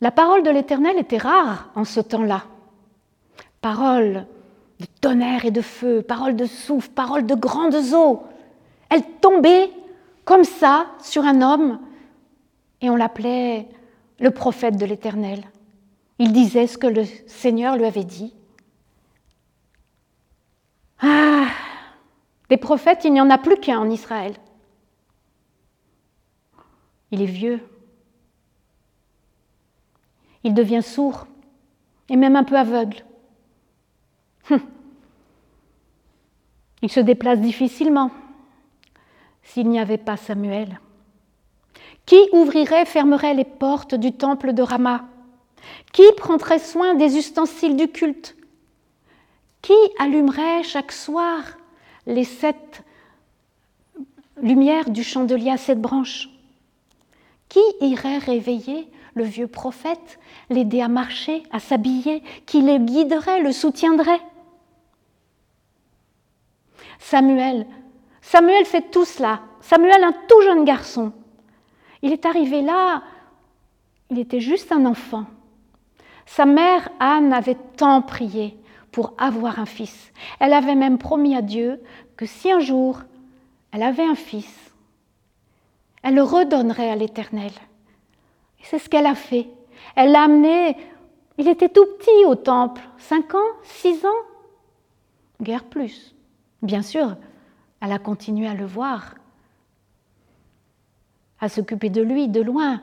La parole de l'Éternel était rare en ce temps-là. Parole de tonnerre et de feu, parole de souffle, parole de grandes eaux. Elle tombait comme ça sur un homme et on l'appelait le prophète de l'Éternel. Il disait ce que le Seigneur lui avait dit. Ah, des prophètes, il n'y en a plus qu'un en Israël. Il est vieux. Il devient sourd et même un peu aveugle. Hum. Il se déplace difficilement s'il n'y avait pas Samuel. Qui ouvrirait, fermerait les portes du temple de Rama? Qui prendrait soin des ustensiles du culte? Qui allumerait chaque soir les sept lumières du chandelier à sept branches? Qui irait réveiller le vieux prophète, l'aider à marcher, à s'habiller Qui le guiderait, le soutiendrait Samuel, Samuel fait tout cela. Samuel, un tout jeune garçon, il est arrivé là, il était juste un enfant. Sa mère, Anne, avait tant prié pour avoir un fils. Elle avait même promis à Dieu que si un jour elle avait un fils, elle le redonnerait à l'Éternel. C'est ce qu'elle a fait. Elle l'a amené, il était tout petit au temple, cinq ans, six ans, guère plus. Bien sûr, elle a continué à le voir, à s'occuper de lui de loin.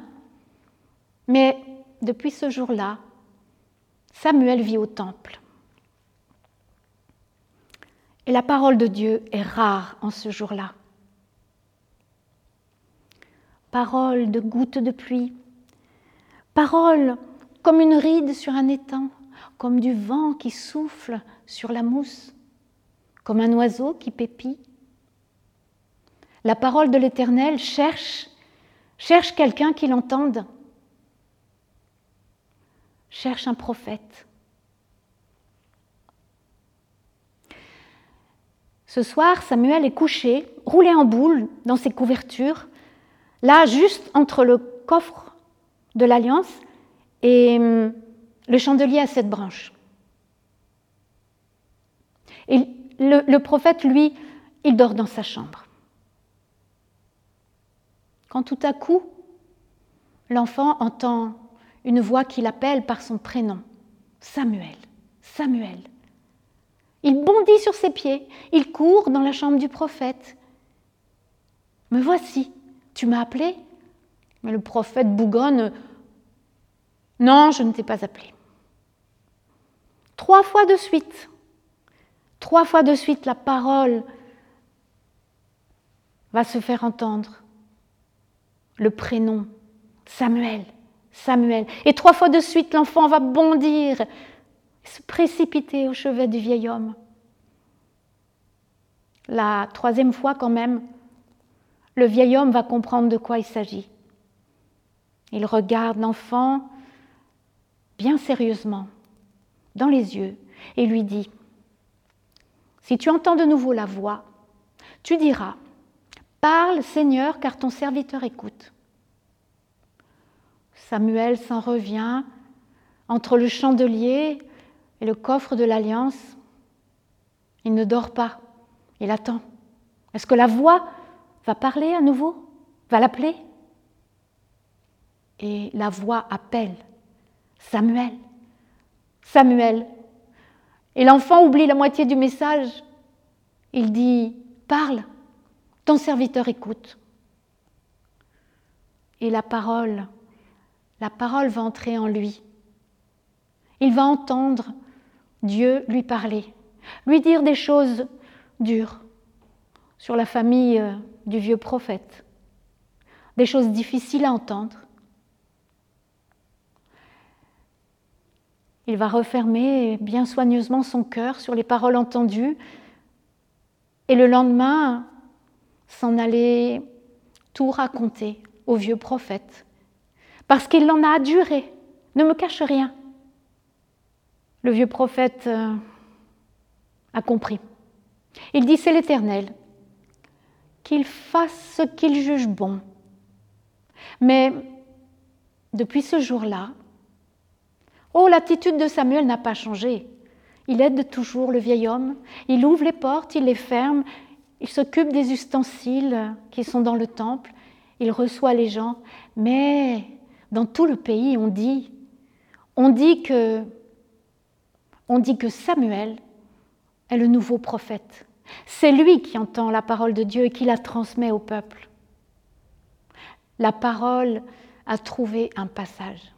Mais depuis ce jour-là, Samuel vit au temple. Et la parole de Dieu est rare en ce jour-là. Parole de gouttes de pluie, parole comme une ride sur un étang, comme du vent qui souffle sur la mousse, comme un oiseau qui pépit. La parole de l'Éternel cherche Cherche quelqu'un qui l'entende. Cherche un prophète. Ce soir, Samuel est couché, roulé en boule dans ses couvertures, là, juste entre le coffre de l'Alliance et hum, le chandelier à sept branches. Et le, le prophète, lui, il dort dans sa chambre quand tout à coup, l'enfant entend une voix qui l'appelle par son prénom, Samuel, Samuel. Il bondit sur ses pieds, il court dans la chambre du prophète. Me voici, tu m'as appelé Mais le prophète bougonne, non, je ne t'ai pas appelé. Trois fois de suite, trois fois de suite, la parole va se faire entendre le prénom, Samuel, Samuel. Et trois fois de suite, l'enfant va bondir, se précipiter au chevet du vieil homme. La troisième fois, quand même, le vieil homme va comprendre de quoi il s'agit. Il regarde l'enfant bien sérieusement dans les yeux et lui dit, Si tu entends de nouveau la voix, tu diras, Parle, Seigneur, car ton serviteur écoute. Samuel s'en revient entre le chandelier et le coffre de l'alliance. Il ne dort pas, il attend. Est-ce que la voix va parler à nouveau? Va l'appeler? Et la voix appelle Samuel, Samuel. Et l'enfant oublie la moitié du message. Il dit, parle, ton serviteur écoute. Et la parole, la parole va entrer en lui. Il va entendre Dieu lui parler, lui dire des choses dures sur la famille euh, du vieux prophète, des choses difficiles à entendre. Il va refermer bien soigneusement son cœur sur les paroles entendues et le lendemain, s'en aller tout raconter au vieux prophète, parce qu'il en a adjuré, ne me cache rien. Le vieux prophète euh, a compris. Il dit, c'est l'Éternel, qu'il fasse ce qu'il juge bon. Mais depuis ce jour-là, Oh, l'attitude de Samuel n'a pas changé. Il aide toujours le vieil homme, il ouvre les portes, il les ferme, il s'occupe des ustensiles qui sont dans le temple, il reçoit les gens. Mais dans tout le pays, on dit, on dit que, on dit que Samuel est le nouveau prophète. C'est lui qui entend la parole de Dieu et qui la transmet au peuple. La parole a trouvé un passage.